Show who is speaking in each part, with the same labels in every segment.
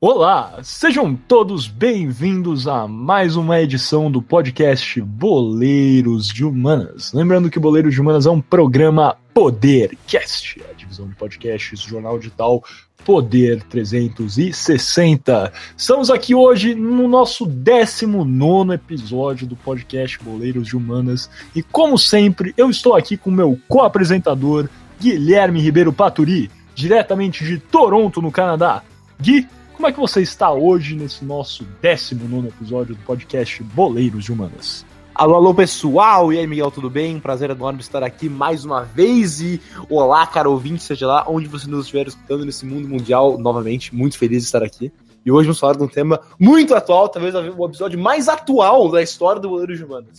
Speaker 1: Olá, sejam todos bem-vindos a mais uma edição do podcast Boleiros de Humanas. Lembrando que Boleiros de Humanas é um programa Podercast, a divisão de podcasts do jornal digital Poder 360. Estamos aqui hoje no nosso 19 episódio do podcast Boleiros de Humanas e, como sempre, eu estou aqui com meu co-apresentador Guilherme Ribeiro Paturi, diretamente de Toronto, no Canadá. Gui, como é que você está hoje nesse nosso 19 episódio do podcast Boleiros de Humanas?
Speaker 2: Alô, alô pessoal! E aí, Miguel, tudo bem? Prazer enorme estar aqui mais uma vez. E olá, cara ouvinte, seja lá onde você nos estiver escutando nesse mundo mundial, novamente, muito feliz de estar aqui. E hoje vamos falar de um tema muito atual, talvez o episódio mais atual da história do Boleiros de Humanas.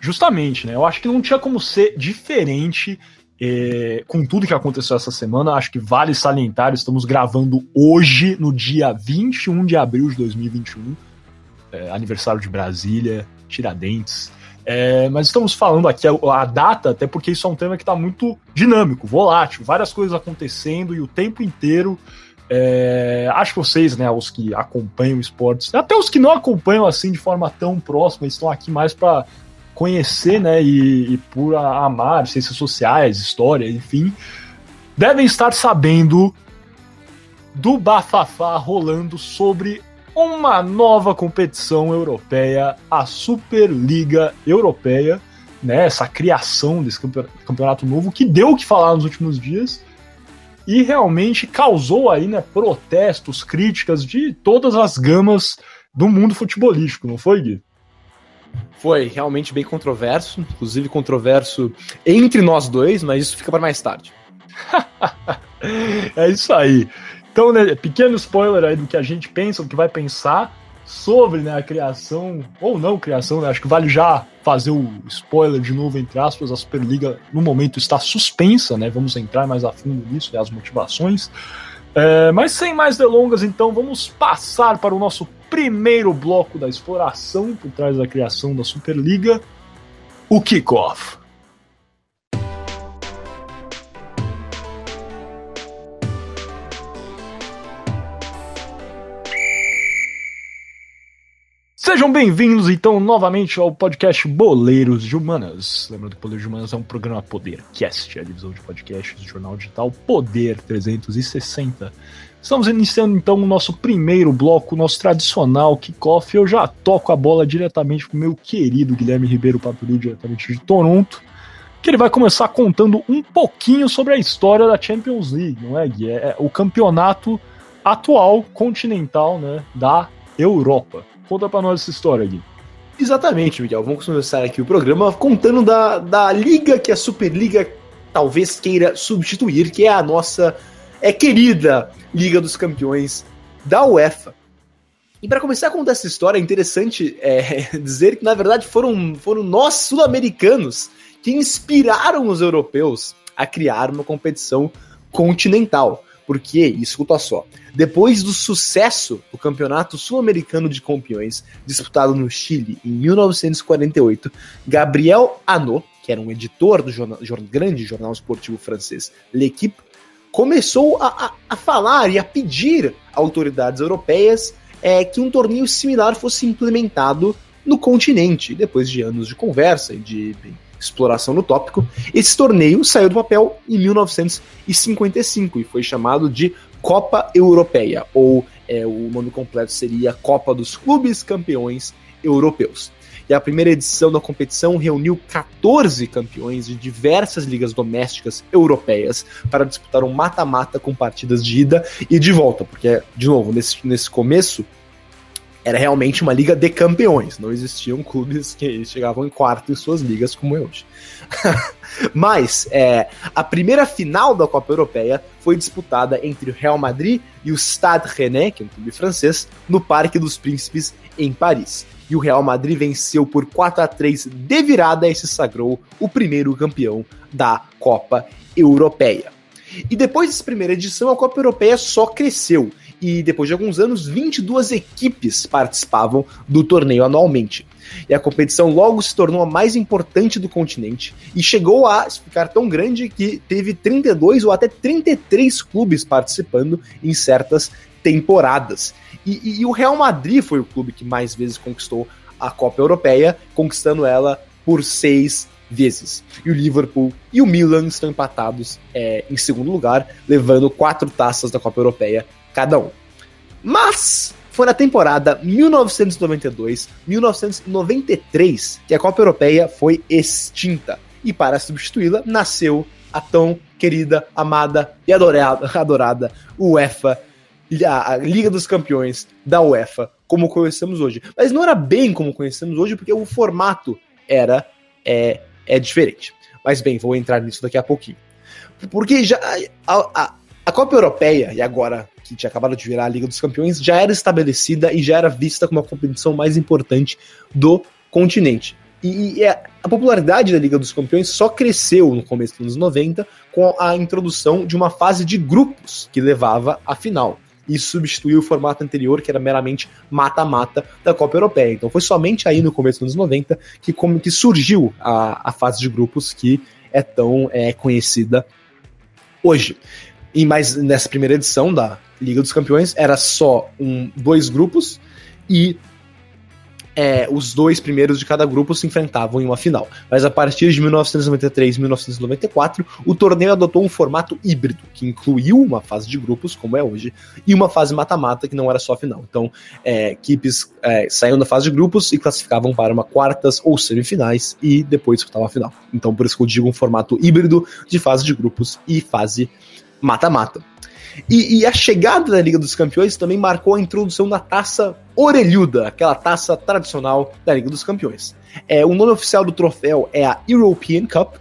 Speaker 1: Justamente, né? Eu acho que não tinha como ser diferente é, com tudo que aconteceu essa semana, acho que vale salientar, estamos gravando hoje, no dia 21 de abril de 2021, é, aniversário de Brasília, Tiradentes. É, mas estamos falando aqui a, a, data, até porque isso é um tema que está muito dinâmico, volátil, várias coisas acontecendo e o tempo inteiro. É, acho que vocês, né, os que acompanham esportes, até os que não acompanham assim de forma tão próxima, estão aqui mais para conhecer, né, e, e por amar ciências sociais, história, enfim, devem estar sabendo do bafafá rolando sobre uma nova competição europeia, a Superliga Europeia, né, essa criação desse campeonato novo que deu o que falar nos últimos dias e realmente causou aí, né, protestos, críticas de todas as gamas do mundo futebolístico, não foi, Gui?
Speaker 2: Foi realmente bem controverso, inclusive controverso entre nós dois, mas isso fica para mais tarde.
Speaker 1: é isso aí. Então, né, pequeno spoiler aí do que a gente pensa, o que vai pensar sobre né, a criação, ou não criação, né, acho que vale já fazer o spoiler de novo, entre aspas, a Superliga no momento está suspensa, né, vamos entrar mais a fundo nisso, né, as motivações. É, mas sem mais delongas, então, vamos passar para o nosso primeiro bloco da exploração por trás da criação da Superliga, o kickoff. Sejam bem-vindos, então, novamente ao podcast Boleiros de Humanas. Lembrando que Boleiros de Humanas é um programa Podercast, a divisão de podcasts do jornal digital Poder 360. Estamos iniciando então o nosso primeiro bloco, nosso tradicional kickoff. Eu já toco a bola diretamente para o meu querido Guilherme Ribeiro Paturi, diretamente de Toronto, que ele vai começar contando um pouquinho sobre a história da Champions League, não é, Gui? É o campeonato atual continental né, da Europa. Conta para nós essa história, Gui.
Speaker 2: Exatamente, Miguel. Vamos começar aqui o programa contando da, da liga que a Superliga talvez queira substituir, que é a nossa é querida Liga dos Campeões da UEFA. E para começar a contar essa história, é interessante é, dizer que, na verdade, foram, foram nós, sul-americanos, que inspiraram os europeus a criar uma competição continental. Porque, escuta só, depois do sucesso do Campeonato Sul-Americano de Campeões, disputado no Chile em 1948, Gabriel Anot, que era um editor do jornal, grande jornal esportivo francês L'Equipe, começou a, a, a falar e a pedir a autoridades europeias é, que um torneio similar fosse implementado no continente. Depois de anos de conversa e de exploração no tópico, esse torneio saiu do papel em 1955 e foi chamado de Copa Europeia, ou é, o nome completo seria Copa dos Clubes Campeões Europeus e a primeira edição da competição reuniu 14 campeões de diversas ligas domésticas europeias para disputar um mata-mata com partidas de ida e de volta, porque, de novo, nesse, nesse começo era realmente uma liga de campeões, não existiam clubes que chegavam em quarto em suas ligas como é hoje. Mas é, a primeira final da Copa Europeia foi disputada entre o Real Madrid e o Stade Rennais, que é um clube francês, no Parque dos Príncipes, em Paris e o Real Madrid venceu por 4 a 3 de virada e se sagrou o primeiro campeão da Copa Europeia. E depois dessa primeira edição, a Copa Europeia só cresceu. E depois de alguns anos, 22 equipes participavam do torneio anualmente. E a competição logo se tornou a mais importante do continente e chegou a ficar tão grande que teve 32 ou até 33 clubes participando em certas temporadas. E, e, e o Real Madrid foi o clube que mais vezes conquistou a Copa Europeia, conquistando ela por seis vezes. E o Liverpool e o Milan estão empatados é, em segundo lugar, levando quatro taças da Copa Europeia cada um. Mas foi na temporada 1992-1993 que a Copa Europeia foi extinta. E para substituí-la, nasceu a tão querida, amada e adorada, adorada UEFA, a Liga dos Campeões da UEFA, como conhecemos hoje. Mas não era bem como conhecemos hoje, porque o formato era é, é diferente. Mas bem, vou entrar nisso daqui a pouquinho. Porque já a, a, a Copa Europeia, e agora que tinha acabado de virar a Liga dos Campeões, já era estabelecida e já era vista como a competição mais importante do continente. E, e a, a popularidade da Liga dos Campeões só cresceu no começo dos anos 90 com a introdução de uma fase de grupos que levava à final e substituiu o formato anterior, que era meramente mata-mata da Copa Europeia. Então foi somente aí no começo dos anos 90 que, como, que surgiu a, a fase de grupos que é tão é, conhecida hoje. E mais nessa primeira edição da Liga dos Campeões era só um, dois grupos e é, os dois primeiros de cada grupo se enfrentavam em uma final. Mas a partir de 1993 e 1994, o torneio adotou um formato híbrido, que incluiu uma fase de grupos, como é hoje, e uma fase mata-mata, que não era só final. Então, é, equipes é, saíam da fase de grupos e classificavam para uma quartas ou semifinais, e depois disputavam a final. Então, por isso que eu digo um formato híbrido de fase de grupos e fase mata-mata. E, e, a chegada da Liga dos Campeões também marcou a introdução da taça orelhuda, aquela taça tradicional da Liga dos Campeões. É, o nome oficial do troféu é a European Cup.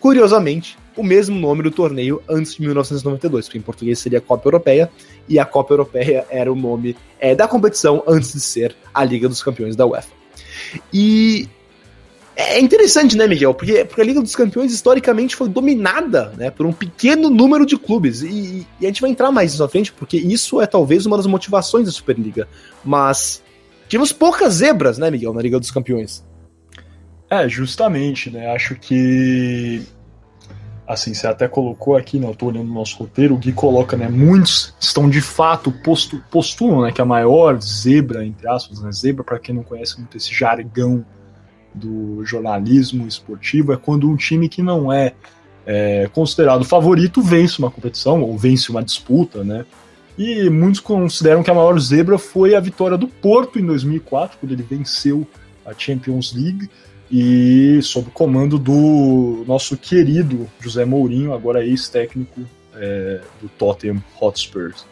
Speaker 2: Curiosamente, o mesmo nome do torneio antes de 1992, porque em português seria Copa Europeia, e a Copa Europeia era o nome é, da competição antes de ser a Liga dos Campeões da UEFA. E é interessante, né, Miguel? Porque, porque a Liga dos Campeões historicamente foi dominada né, por um pequeno número de clubes. E, e a gente vai entrar mais nisso à frente, porque isso é talvez uma das motivações da Superliga. Mas tivemos poucas zebras, né, Miguel, na Liga dos Campeões.
Speaker 1: É, justamente, né? Acho que. Assim, você até colocou aqui, né? Eu tô olhando o nosso roteiro, o Gui coloca, né? Muitos estão de fato postu, postulam, né? Que a maior zebra, entre aspas, né? Zebra, para quem não conhece muito esse jargão do jornalismo esportivo é quando um time que não é, é, considerado favorito vence uma competição ou vence uma disputa, né? E muitos consideram que a maior zebra foi a vitória do Porto em 2004, quando ele venceu a Champions League e sob o comando do nosso querido José Mourinho, agora ex-técnico é, do Tottenham Hotspurs.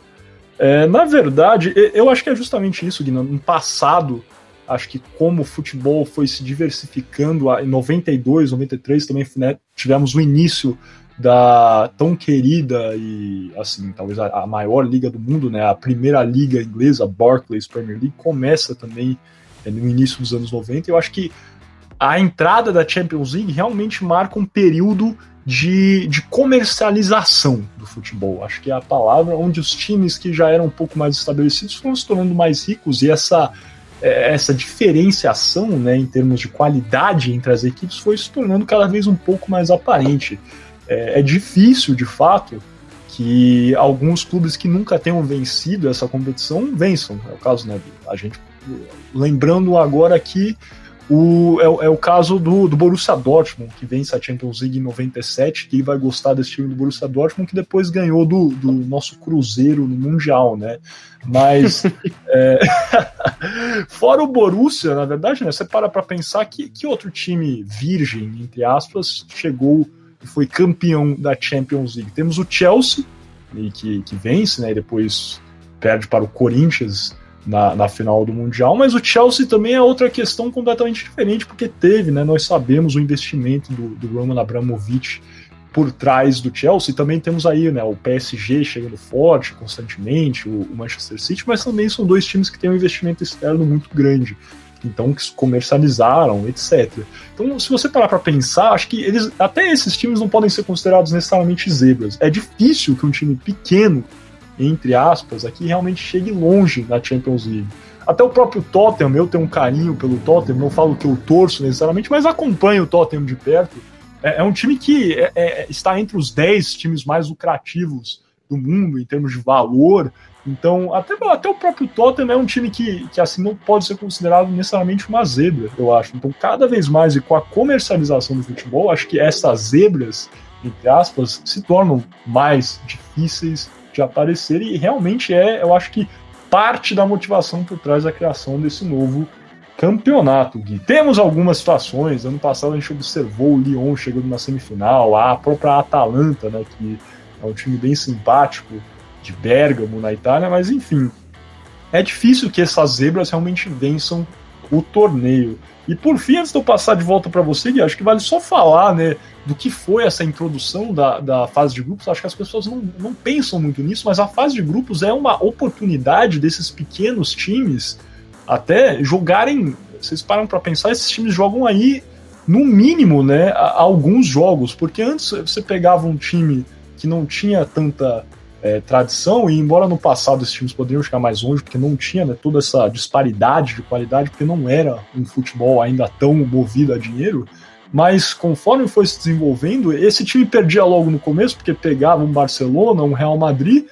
Speaker 1: É, na verdade, eu acho que é justamente isso, Guina. No passado, acho que como o futebol foi se diversificando, em 92, 93 também né, tivemos o início da tão querida e assim talvez a, a, maior liga do mundo, né, a primeira liga inglesa, Barclays Premier League, começa também é, no início dos anos 90. Eu acho que a entrada da Champions League realmente marca um período de, de comercialização do futebol. Acho que é a palavra onde os times que já eram um pouco mais estabelecidos foram se tornando mais ricos e essa essa diferenciação né, em termos de qualidade entre as equipes foi se tornando cada vez um pouco mais aparente. É, é difícil, de fato, que alguns clubes que nunca tenham vencido essa competição vençam. É o caso, né? A gente lembrando agora que o, é, é, o caso do, do Borussia Dortmund, que vence a Champions League em 97, que vai gostar desse time do Borussia Dortmund, que depois ganhou do, do nosso Cruzeiro no Mundial, né? Mas, é, fora o Borussia, na verdade, né, você para para pensar que, que outro time virgem, entre aspas, chegou e foi campeão da Champions League. Temos o Chelsea, que, que vence, né, e depois perde para o Corinthians na, na final do Mundial, mas o Chelsea também é outra questão completamente diferente, porque teve, né, nós sabemos o investimento do, do Roman Abramovich por trás do Chelsea, também temos aí né, o PSG chegando forte constantemente, o, o Manchester City, mas também são dois times que têm um investimento externo muito grande então que comercializaram, etc. Então, se você parar para pensar, acho que eles, até esses times não podem ser considerados necessariamente zebras. É difícil que um time pequeno entre aspas, aqui realmente chegue longe na Champions League. Até o próprio Tottenham, eu tenho um carinho pelo Tottenham, não falo que eu torço necessariamente, mas acompanho o Tottenham de perto. É, é um time que é, é, está entre os 10 times mais lucrativos do mundo em termos de valor. Então, até, até o próprio Tottenham é um time que, que assim não pode ser considerado necessariamente uma zebra, eu acho. Então, cada vez mais e com a comercialização do futebol, acho que essas zebras, entre aspas, se tornam mais difíceis de aparecer e realmente é, eu acho que parte da motivação por trás da criação desse novo campeonato, Gui. Temos algumas situações, ano passado a gente observou o Lyon chegando na semifinal, a própria Atalanta, né, que é um time bem simpático, de Bergamo, na Itália, mas enfim, é difícil que essas zebras realmente vençam o torneio. E por fim, antes de eu passar de volta para você, Gui, acho que vale só falar né, do que foi essa introdução da, da fase de grupos. Acho que as pessoas não, não pensam muito nisso, mas a fase de grupos é uma oportunidade desses pequenos times até jogarem. Vocês param para pensar, esses times jogam aí, no mínimo, né, alguns jogos, porque antes você pegava um time que não tinha tanta é, tradição, e embora no passado esses times poderiam chegar mais longe, porque não tinha né, toda essa disparidade de qualidade, porque não era um futebol ainda tão movido a dinheiro, mas conforme foi se desenvolvendo, esse time perdia logo no começo, porque pegava um Barcelona, um Real Madrid,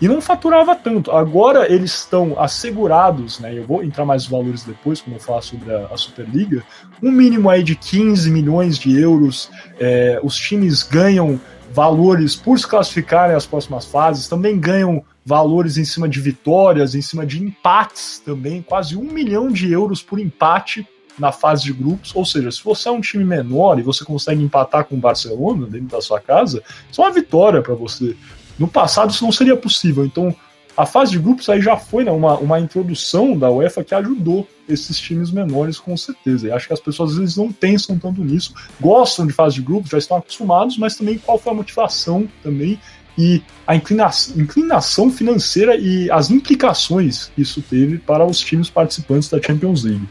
Speaker 1: e não faturava tanto. Agora eles estão assegurados, né? Eu vou entrar mais valores depois, quando eu falar sobre a, a Superliga. Um mínimo aí de 15 milhões de euros. É, os times ganham valores por se classificarem às próximas fases, também ganham valores em cima de vitórias, em cima de empates também, quase um milhão de euros por empate na fase de grupos. Ou seja, se você é um time menor e você consegue empatar com o Barcelona dentro da sua casa, isso é uma vitória para você. No passado isso não seria possível. Então, a fase de grupos aí já foi né, uma, uma introdução da UEFA que ajudou esses times menores com certeza. E acho que as pessoas às vezes não pensam tanto nisso, gostam de fase de grupos, já estão acostumados, mas também qual foi a motivação também e a inclinação, inclinação financeira e as implicações que isso teve para os times participantes da Champions League.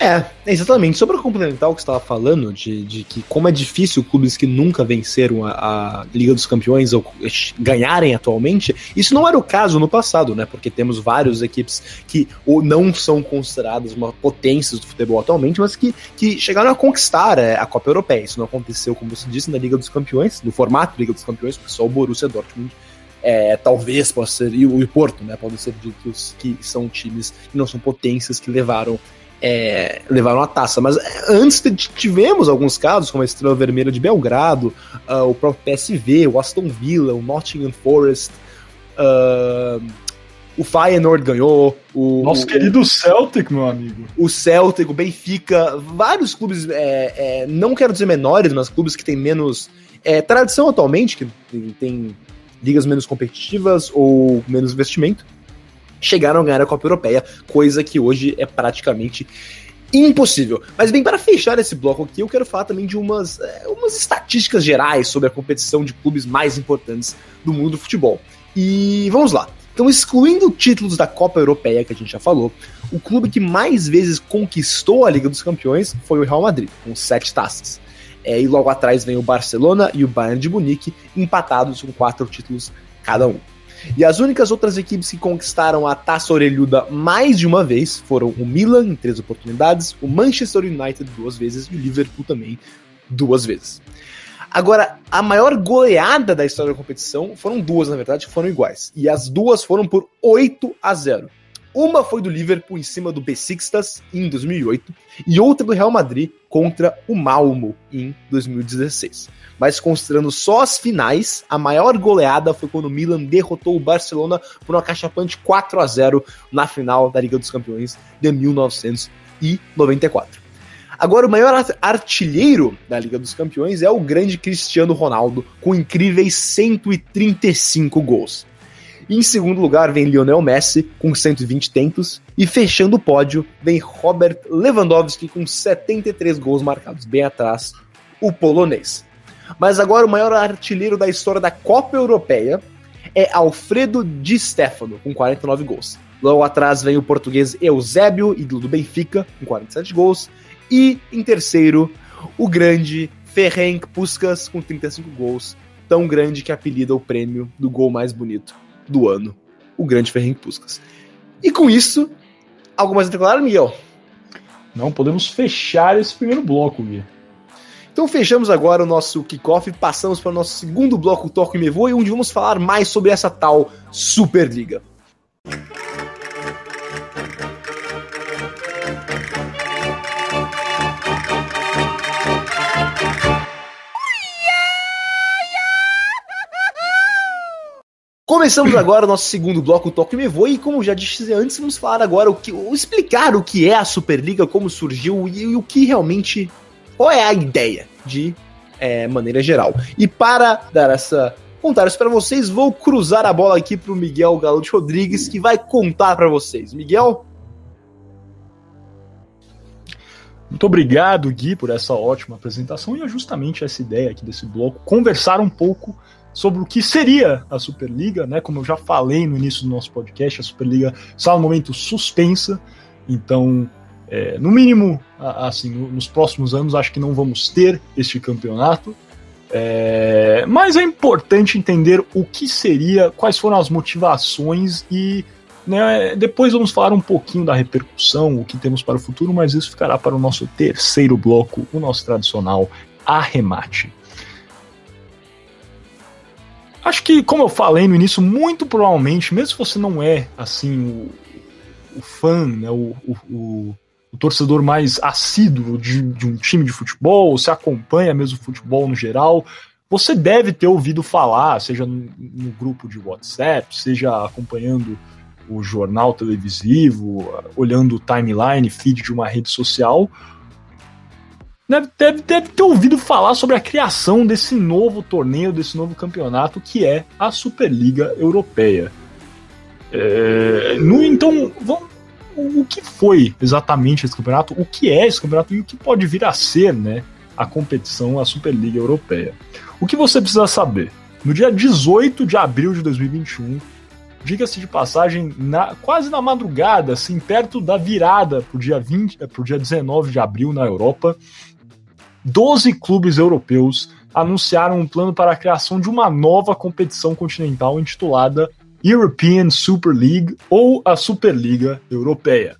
Speaker 2: É, exatamente. Sobre complementar o que estava falando, de, de que como é difícil clubes que nunca venceram a, a, Liga dos Campeões ou ganharem atualmente, isso não era o caso no passado, né? Porque temos várias equipes que ou não são consideradas uma potências do futebol atualmente, mas que, que chegaram a conquistar é, a Copa Europeia. Isso não aconteceu, como você disse, na Liga dos Campeões, no formato Liga dos Campeões, porque só o Borussia Dortmund é, talvez possa ser, e o, e o Porto, né? Podem ser ditos que são times que não são potências que levaram é, levaram a taça. Mas é, antes tivemos alguns casos, como a Estrela Vermelha de Belgrado, uh, o próprio PSV, o Aston Villa, o Nottingham Forest, uh, o Feyenoord ganhou. O,
Speaker 1: Nosso
Speaker 2: o,
Speaker 1: querido Celtic, meu amigo.
Speaker 2: O Celtic, o Benfica, vários clubes, é, é, não quero dizer menores, mas clubes que têm menos é, tradição atualmente, que tem ligas menos competitivas ou menos investimento chegaram a ganhar a Copa Europeia, coisa que hoje é praticamente impossível. Mas bem, para fechar esse bloco aqui, eu quero falar também de umas, é, umas estatísticas gerais sobre a competição de clubes mais importantes do mundo do futebol. E vamos lá. Então, excluindo títulos da Copa Europeia, que a gente já falou, o clube que mais vezes conquistou a Liga dos Campeões foi o Real Madrid, com sete taças. É, e logo atrás vem o Barcelona e o Bayern de Munique, empatados com quatro títulos cada um. E as únicas outras equipes que conquistaram a taça orelhuda mais de uma vez foram o Milan, em três oportunidades, o Manchester United duas vezes e o Liverpool também duas vezes. Agora, a maior goleada da história da competição foram duas, na verdade, que foram iguais. E as duas foram por 8 a 0. Uma foi do Liverpool em cima do Besiktas em 2008 e outra do Real Madrid contra o Malmo em 2016 mas considerando só as finais, a maior goleada foi quando o Milan derrotou o Barcelona por uma cachapante 4 a 0 na final da Liga dos Campeões de 1994. Agora, o maior artilheiro da Liga dos Campeões é o grande Cristiano Ronaldo, com incríveis 135 gols. em segundo lugar vem Lionel Messi, com 120 tentos. E fechando o pódio vem Robert Lewandowski, com 73 gols marcados. Bem atrás, o polonês. Mas agora o maior artilheiro da história da Copa Europeia é Alfredo Di Stefano, com 49 gols. Logo atrás vem o português Eusébio, ídolo do Benfica, com 47 gols. E em terceiro, o grande Ferenc Puskas, com 35 gols. Tão grande que apelida o prêmio do gol mais bonito do ano. O grande Ferenc Puskas. E com isso, algo mais a declarar, Miguel?
Speaker 1: Não, podemos fechar esse primeiro bloco, Gui.
Speaker 2: Então fechamos agora o nosso kickoff e passamos para o nosso segundo bloco Toco e Me Voe, onde vamos falar mais sobre essa tal Superliga. Começamos agora o nosso segundo bloco, Toque Me Voe, e como já disse antes, vamos falar agora o que, explicar o que é a Superliga, como surgiu e, e o que realmente, qual é a ideia de é, maneira geral. E para dar essa contar isso para vocês, vou cruzar a bola aqui para o Miguel Galo de Rodrigues, que vai contar para vocês. Miguel?
Speaker 1: Muito obrigado, Gui, por essa ótima apresentação e é justamente essa ideia aqui desse bloco, conversar um pouco sobre o que seria a Superliga, né? Como eu já falei no início do nosso podcast, a Superliga está no momento suspensa, então, é, no mínimo, assim, nos próximos anos, acho que não vamos ter este campeonato. É, mas é importante entender o que seria, quais foram as motivações e né, depois vamos falar um pouquinho da repercussão, o que temos para o futuro, mas isso ficará para o nosso terceiro bloco, o nosso tradicional arremate. Acho que, como eu falei no início, muito provavelmente, mesmo se você não é assim o, o fã, né, o, o, o, torcedor mais assíduo de, de um time de futebol, ou se acompanha mesmo o futebol no geral, você deve ter ouvido falar, seja no, no grupo de WhatsApp, seja acompanhando o jornal televisivo, olhando o timeline, feed de uma rede social, deve, deve, deve ter ouvido falar sobre a criação desse novo torneio, desse novo campeonato que é a Superliga Europeia. É, no, então, vamos, o que foi exatamente esse campeonato? O que é esse campeonato e o que pode vir a ser né, a competição, a Superliga Europeia? O que você precisa saber? No dia 18 de abril de 2021, diga-se de passagem, na, quase na madrugada, assim, perto da virada pro dia 20, pro dia 19 de abril na Europa, 12 clubes europeus anunciaram um plano para a criação de uma nova competição continental intitulada European Super League ou a Superliga Europeia.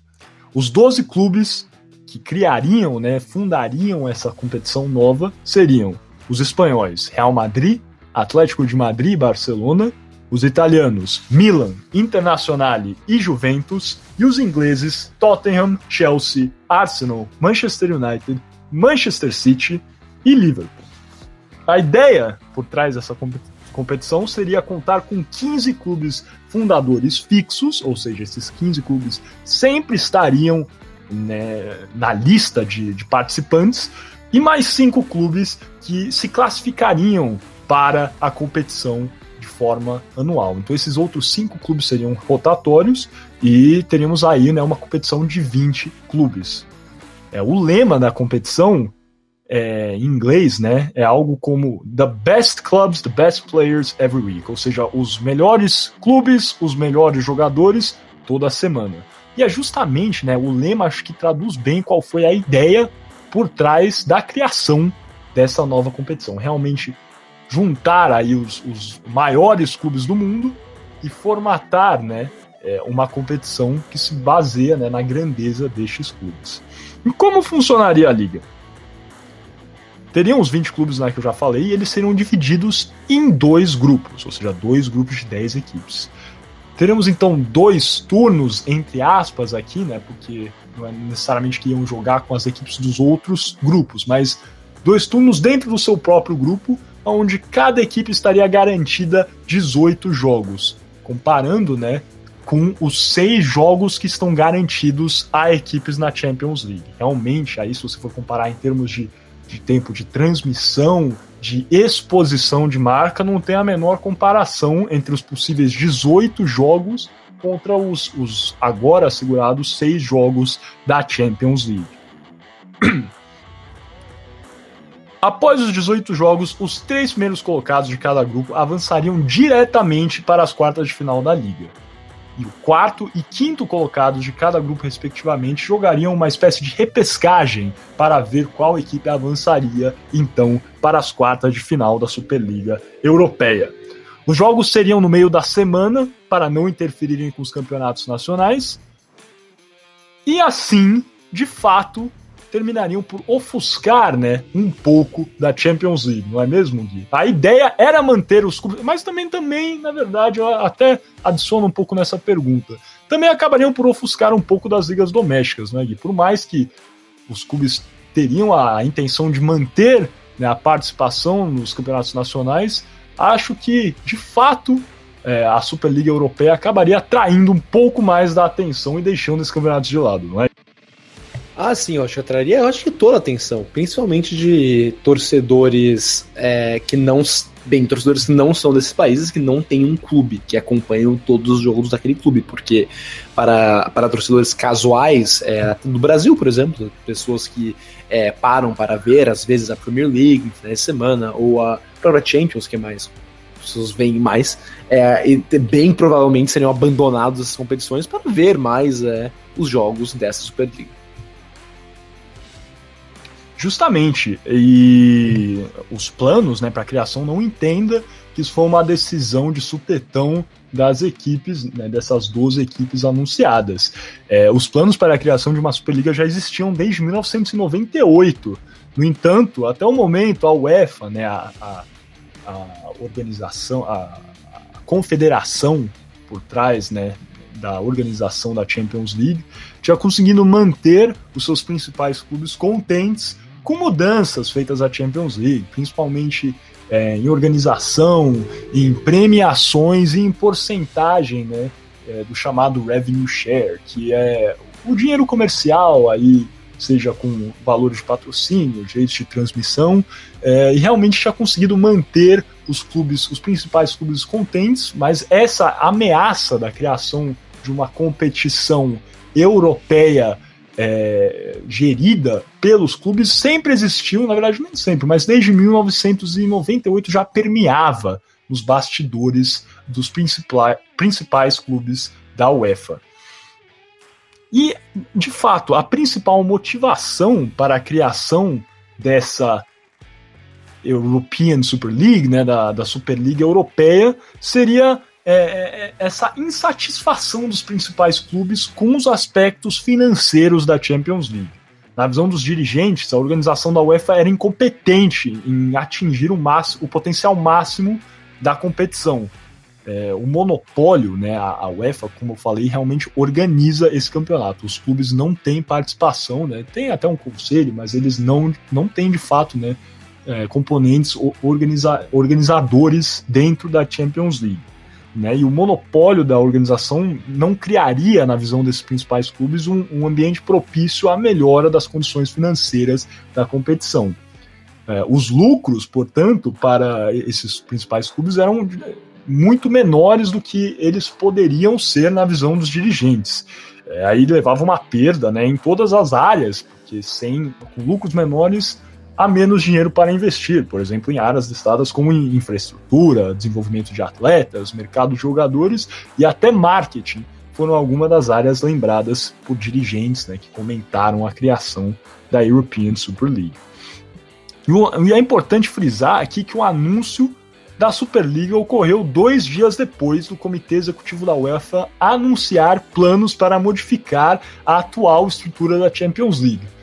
Speaker 1: Os 12 clubes que criariam, né, fundariam essa competição nova seriam os espanhóis Real Madrid, Atlético de Madrid e Barcelona, os italianos Milan, Internazionale e Juventus, e os ingleses Tottenham, Chelsea, Arsenal, Manchester United, Manchester City e Liverpool. A ideia por trás dessa competição seria contar com 15 clubes fundadores fixos, ou seja, esses 15 clubes sempre estariam né, na lista de, de participantes, e mais cinco clubes que se classificariam para a competição de forma anual. Então esses outros cinco clubes seriam rotatórios e teríamos aí né, uma competição de 20 clubes. É, o lema da competição é, em inglês, né, é algo como The Best Clubs, The Best Players Every Week, ou seja, os melhores clubes, os melhores jogadores toda semana. E é justamente, né, o lema acho que traduz bem qual foi a ideia por trás da criação dessa nova competição. Realmente juntar aí os, os maiores clubes do mundo e formatar, né, é, uma competição que se baseia né, na grandeza destes clubes. E como funcionaria a liga? Teriam os 20 clubes né, que eu já falei, e eles seriam divididos em dois grupos, ou seja, dois grupos de 10 equipes. Teremos então dois turnos, entre aspas, aqui, né? Porque não é necessariamente que iam jogar com as equipes dos outros grupos, mas dois turnos dentro do seu próprio grupo, onde cada equipe estaria garantida 18 jogos. Comparando, né, com os seis jogos que estão garantidos a equipes na Champions League. Realmente, aí se você for comparar em termos de, de tempo de transmissão, de exposição de marca, não tem a menor comparação entre os possíveis 18 jogos contra os, os agora assegurados seis jogos da Champions League. Após os 18 jogos, os três primeiros colocados de cada grupo avançariam diretamente para as quartas de final da liga e o quarto e quinto colocados de cada grupo, respectivamente, jogariam uma espécie de repescagem para ver qual equipe avançaria, então, para as quartas de final da Superliga Europeia. Os jogos seriam no meio da semana, para não interferirem com os campeonatos nacionais. E assim, de fato, terminariam por ofuscar, né, um pouco da Champions League, não é mesmo, Gui? A ideia era manter os clubes, mas também, também, na verdade, eu até adiciono um pouco nessa pergunta. Também acabariam por ofuscar um pouco das ligas domésticas, né, Gui? Por mais que os clubes teriam a intenção de manter né, a participação nos campeonatos nacionais, acho que, de fato, é, a Superliga Europeia acabaria atraindo um pouco mais da atenção e deixando esses campeonatos de lado, não é?
Speaker 2: Ah, sim, eu acho que atraria, eu acho que toda a atenção, principalmente de torcedores é, que não. Bem, torcedores que não são desses países, que não têm um clube, que acompanham todos os jogos daquele clube, porque para, para torcedores casuais, é, do Brasil, por exemplo, pessoas que é, param para ver, às vezes, a Premier League de semana, ou a própria Champions, que é mais pessoas veem mais, é, e bem provavelmente seriam abandonados essas competições para ver mais é, os jogos dessa Superliga.
Speaker 1: Justamente. E os planos né, para a criação não entenda que isso foi uma decisão de supetão das equipes, né, dessas 12 equipes anunciadas. É, os planos para a criação de uma Superliga já existiam desde 1998. No entanto, até o momento, a UEFA, né, a, a, a organização, a, a, confederação por trás né, da organização da Champions League, tinha conseguido manter os seus principais clubes contentes com mudanças feitas à Champions League, principalmente é, em organização, em premiações e em porcentagem né, é, do chamado revenue share, que é o dinheiro comercial aí, seja com valores de patrocínio, direitos de transmissão, é, e realmente tinha conseguido manter os clubes, os principais clubes contentes, mas essa ameaça da criação de uma competição europeia é, gerida pelos clubes sempre existiu, na verdade nem sempre, mas desde 1998 já permeava nos bastidores dos principais, clubes da UEFA. E, de fato, a principal motivação para a criação dessa European Super League, né, da, da Superliga Europeia, seria é, é, é, essa insatisfação dos principais clubes com os aspectos financeiros da Champions League. Na visão dos dirigentes, a organização da UEFA era incompetente em atingir o, máximo, o potencial máximo da competição. É, o monopólio, né, a, a, UEFA, como eu falei, realmente organiza esse campeonato. Os clubes não têm participação, né, tem até um conselho, mas eles não, não têm de fato né, é, componentes organiza, organizadores dentro da Champions League. Né? E o monopólio da organização não criaria, na visão desses principais clubes, um, um ambiente propício à melhora das condições financeiras da competição. É, os lucros, portanto, para esses principais clubes eram muito menores do que eles poderiam ser na visão dos dirigentes. É, aí levava uma perda né, em todas as áreas, porque sem com lucros menores há menos dinheiro para investir, por exemplo, em áreas listadas como infraestrutura, desenvolvimento de atletas, mercado de jogadores e até marketing foram algumas das áreas lembradas por dirigentes né, que comentaram a criação da European Super League. E é importante frisar aqui que o anúncio da Superliga ocorreu dois dias depois do Comitê Executivo da UEFA anunciar planos para modificar a atual estrutura da Champions League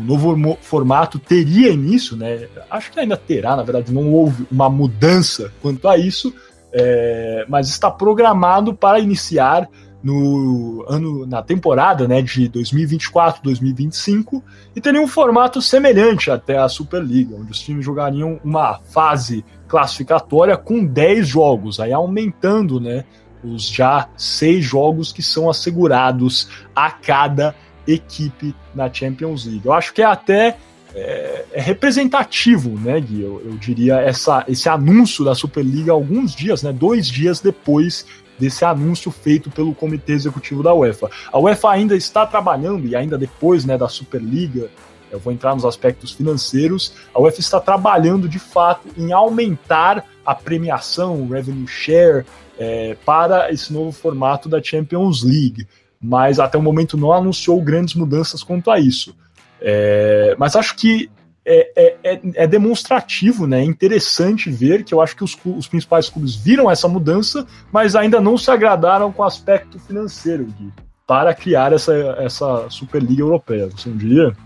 Speaker 1: o novo formato teria início, né? Acho que ainda terá, na verdade, não houve uma mudança quanto a isso, é, mas está programado para iniciar no ano na temporada né, de 2024-2025 e teria um formato semelhante até a Superliga, onde os times jogariam uma fase classificatória com 10 jogos, aí aumentando né, os já seis jogos que são assegurados a cada equipe na Champions League. Eu acho que é até é, é representativo, né, Gui? Eu, eu, diria essa, esse anúncio da Superliga alguns dias, né, dois dias depois desse anúncio feito pelo Comitê Executivo da UEFA. A UEFA ainda está trabalhando e ainda depois, né, da Superliga, eu vou entrar nos aspectos financeiros, a UEFA está trabalhando de fato em aumentar a premiação, o revenue share, é, para esse novo formato da Champions League mas até o momento não anunciou grandes mudanças quanto a isso. É, mas acho que é, é, é, é, demonstrativo, né? É interessante ver que eu acho que os, os, principais clubes viram essa mudança, mas ainda não se agradaram com o aspecto financeiro, Gui, para criar essa, essa Superliga Europeia. Você não diria?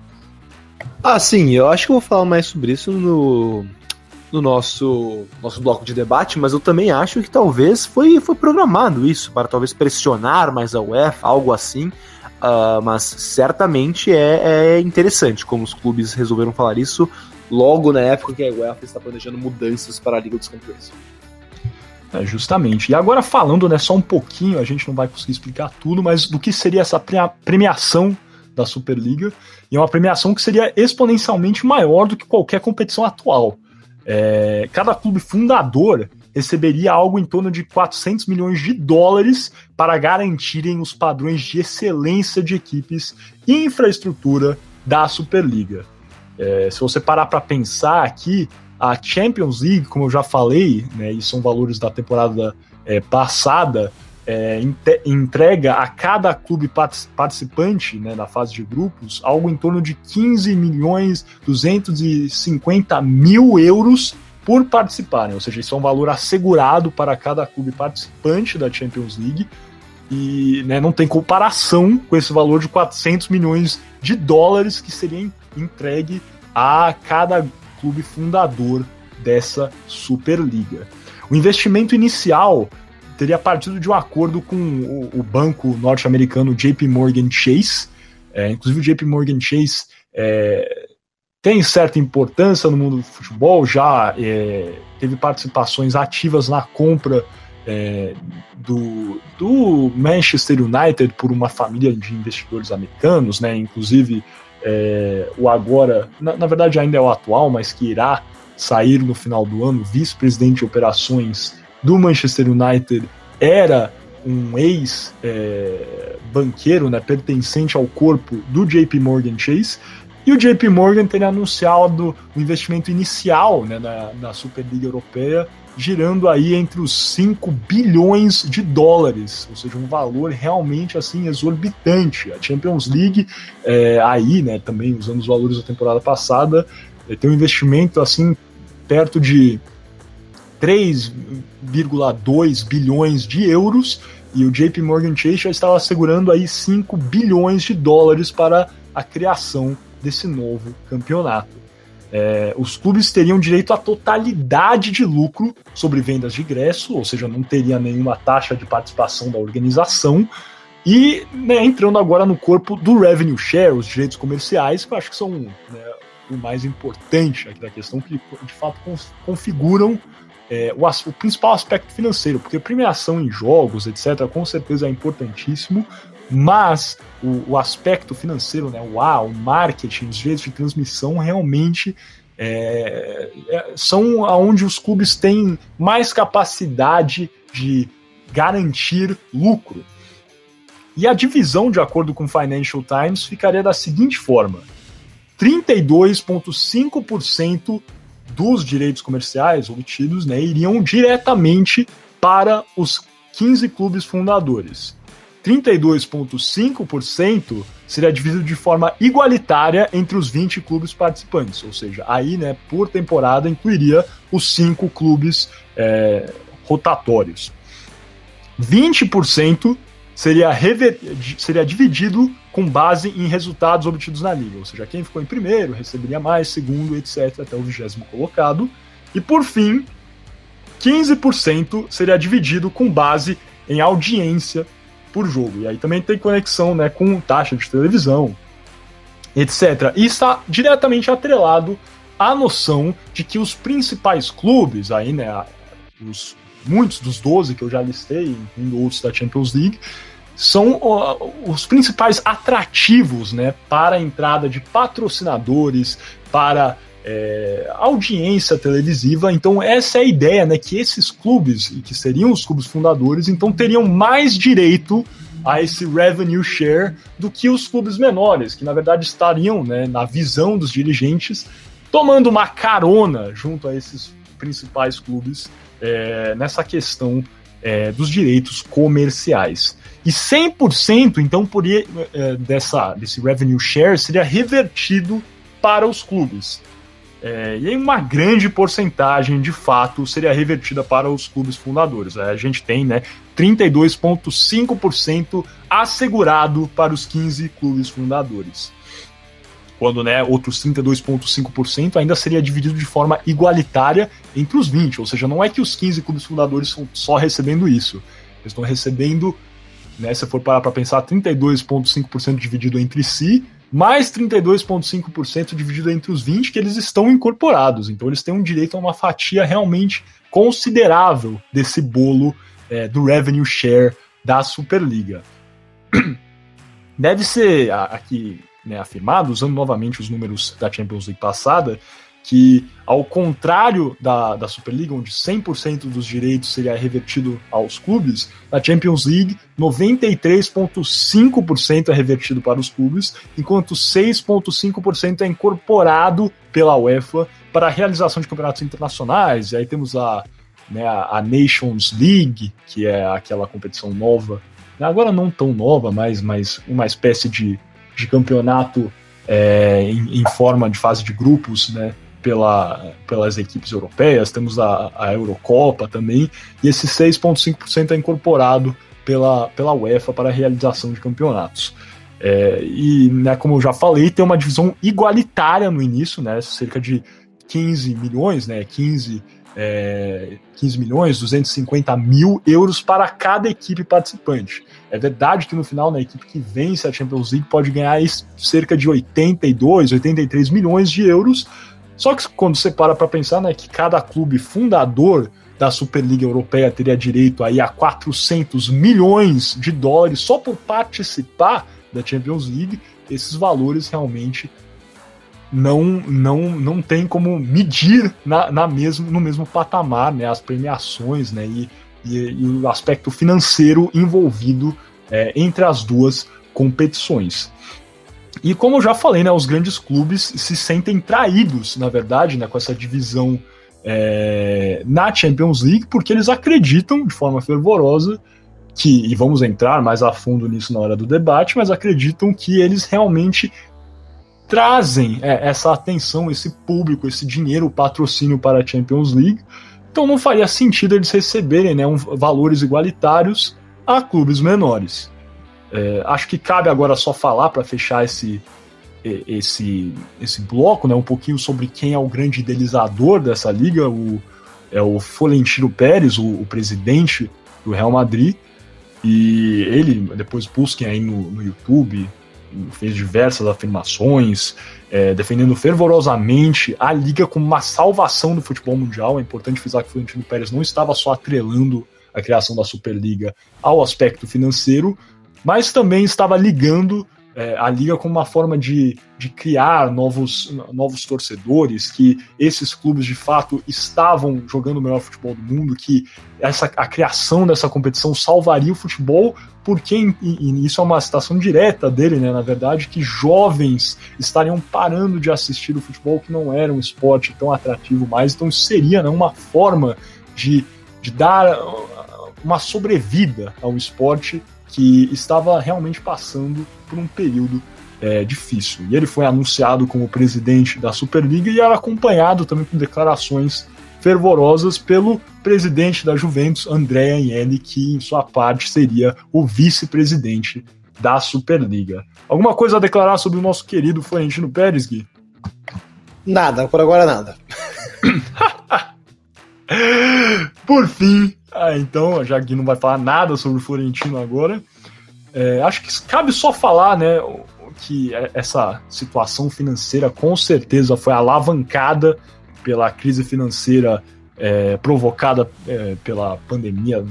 Speaker 2: Ah, sim, eu acho que eu vou falar mais sobre isso no, no nosso, nosso bloco de debate, mas eu também acho que talvez foi, foi programado isso, para talvez pressionar mais a UEFA, algo assim. Uh, mas certamente é, é, interessante como os clubes resolveram falar isso logo na época que a UEFA está planejando mudanças para a Liga dos Campeões.
Speaker 1: É, justamente. E agora falando né, só um pouquinho, a gente não vai conseguir explicar tudo, mas do que seria essa premiação da Superliga, e é uma premiação que seria exponencialmente maior do que qualquer competição atual. É, cada clube fundador receberia algo em torno de 400 milhões de dólares para garantirem os padrões de excelência de equipes e infraestrutura da Superliga. É, se você parar para pensar aqui, a Champions League, como eu já falei, né, e são valores da temporada é, passada, é, entrega a cada clube participante né, na fase de grupos algo em torno de 15 milhões 250 mil euros por participarem, ou seja, isso é um valor assegurado para cada clube participante da Champions League e né, não tem comparação com esse valor de 400 milhões de dólares que seria entregue a cada clube fundador dessa Superliga. O investimento inicial teria partido de um acordo com o, o banco norte-americano JP Morgan Chase. É, inclusive, o JP Morgan Chase é, tem certa importância no mundo do futebol, já é, teve participações ativas na compra é, do, do, Manchester United por uma família de investidores americanos, né? Inclusive é, o agora, na, na, verdade ainda é o atual, mas que irá sair no final do ano, vice-presidente de operações do Manchester United era um ex-banqueiro, é, né, pertencente ao corpo do JP Morgan Chase, e o JP Morgan teria anunciado o investimento inicial né, na, na Superliga Europeia, girando aí entre os 5 bilhões de dólares, ou seja, um valor realmente assim exorbitante. A Champions League, é, aí, né, também usando os valores da temporada passada, é, tem um investimento assim perto de 3,2 bilhões de euros e o JP Morgan Chase já estava assegurando aí 5 bilhões de dólares para a criação desse novo campeonato. É, os clubes teriam direito à totalidade de lucro sobre vendas de ingresso, ou seja, não teria nenhuma taxa de participação da organização. E né, entrando agora no corpo do revenue share, os direitos comerciais, que eu acho que são né, o mais importante aqui da questão, que de fato configuram é, o, o, principal aspecto financeiro, porque premiação em jogos, etc., com certeza é importantíssimo, mas o, o aspecto financeiro, né, o A, o marketing, os direitos de transmissão realmente é, é, são aonde os clubes têm mais capacidade de garantir lucro. E a divisão, de acordo com o Financial Times, ficaria da seguinte forma: 32,5% dos direitos comerciais obtidos né, iriam diretamente para os 15 clubes fundadores. 32,5% seria dividido de forma igualitária entre os 20 clubes participantes, ou seja, aí, né, por temporada incluiria os cinco clubes é, rotatórios. 20% seria, seria dividido com base em resultados obtidos na liga, ou seja, quem ficou em primeiro receberia mais, segundo, etc., até o vigésimo colocado. E por fim, 15% seria dividido com base em audiência por jogo. E aí também tem conexão né, com taxa de televisão, etc. E está diretamente atrelado à noção de que os principais clubes, aí, né, os, muitos dos 12 que eu já listei, incluindo outros da Champions League, são os principais atrativos né, para a entrada de patrocinadores, para é, audiência televisiva. Então, essa é a ideia, né? Que esses clubes, que seriam os clubes fundadores, então teriam mais direito a esse revenue share do que os clubes menores, que na verdade estariam, né, na visão dos dirigentes, tomando uma carona junto a esses principais clubes é, nessa questão é, dos direitos comerciais. E 100%, então, por, é, dessa, desse revenue share seria revertido para os clubes. É, e aí uma grande porcentagem, de fato, seria revertida para os clubes fundadores. É, a gente tem né, 32,5% assegurado para os 15 clubes fundadores. Quando né, outros 32,5% ainda seria dividido de forma igualitária entre os 20. Ou seja, não é que os 15 clubes fundadores estão só recebendo isso. Eles estão recebendo, né, se for parar para pensar, 32,5% dividido entre si mais 32,5% dividido entre os 20 que eles estão incorporados. Então eles têm um direito a uma fatia realmente considerável desse bolo é, do revenue share da Superliga. Deve ser aqui né, afirmado, usando novamente os números da Champions League passada, que, ao contrário da, da Superliga, onde 100% dos direitos seria revertido aos clubes, na Champions League, 93,5% é revertido para os clubes, enquanto 6,5% é incorporado pela UEFA para a realização de campeonatos internacionais. E aí temos a, né, a Nations League, que é aquela competição nova, agora não tão nova, mas, mas uma espécie de, de campeonato é, em, em, forma de fase de grupos, né? Pela, pelas equipes europeias, temos a, a Eurocopa também, e esse 6,5% é incorporado pela, pela UEFA para a realização de campeonatos. É, e, né, como eu já falei, tem uma divisão igualitária no início, né, cerca de 15 milhões, né, 15, é, 15 milhões, 250 mil euros para cada equipe participante. É verdade que no final, na né, equipe que vence a Champions League pode ganhar cerca de 82, 83 milhões de euros, só que quando você para para pensar, né, que cada clube fundador da Superliga Europeia teria direito aí a 400 milhões de dólares só por participar da Champions League, esses valores realmente não não não tem como medir na, na mesmo, no mesmo patamar né, as premiações né, e, e, e o aspecto financeiro envolvido é, entre as duas competições. E como eu já falei, né, os grandes clubes se sentem traídos, na verdade, né, com essa divisão é, na Champions League, porque eles acreditam de forma fervorosa que, e vamos entrar mais a fundo nisso na hora do debate, mas acreditam que eles realmente trazem é, essa atenção, esse público, esse dinheiro, o patrocínio para a Champions League. Então não faria sentido eles receberem né, um, valores igualitários a clubes menores. É, acho que cabe agora só falar para fechar esse, esse, esse bloco, né, um pouquinho sobre quem é o grande idealizador dessa liga, o, é o Florentino Pérez, o, o presidente do Real Madrid, e ele, depois busquem aí no, no YouTube, fez diversas afirmações, é, defendendo fervorosamente a liga como uma salvação do futebol mundial. É importante frisar que o Florentino Pérez não estava só atrelando a criação da Superliga ao aspecto financeiro, mas também estava ligando é, a liga como uma forma de, de criar novos, novos torcedores, que esses clubes de fato estavam jogando o melhor futebol do mundo, que essa, a criação dessa competição salvaria o futebol, porque e, e isso é uma citação direta dele, né, na verdade, que jovens estariam parando de assistir o futebol que não era um esporte tão atrativo mais, então seria né, uma forma de, de dar uma sobrevida ao esporte que estava realmente passando por um período é, difícil. E ele foi anunciado como presidente da Superliga e era acompanhado também por declarações fervorosas pelo presidente da Juventus, André Agnelli, que em sua parte seria o vice-presidente da Superliga. Alguma coisa a declarar sobre o nosso querido Florentino Pérez, Gui?
Speaker 2: Nada, por agora nada.
Speaker 1: por fim, ah, então, já que não vai falar nada sobre o Florentino agora, é, acho que cabe só falar, né, que essa situação financeira com certeza foi alavancada pela crise financeira é, provocada é, pela pandemia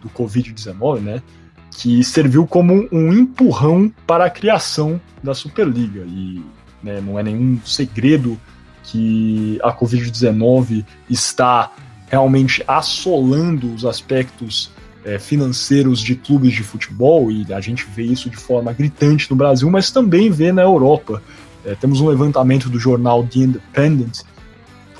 Speaker 1: do Covid-19, né, que serviu como um empurrão para a criação da Superliga. E né, não é nenhum segredo que a Covid-19 está realmente assolando os aspectos é, financeiros de clubes de futebol, e a gente vê isso de forma gritante no Brasil, mas também vê na Europa. É, temos um levantamento do jornal The Independent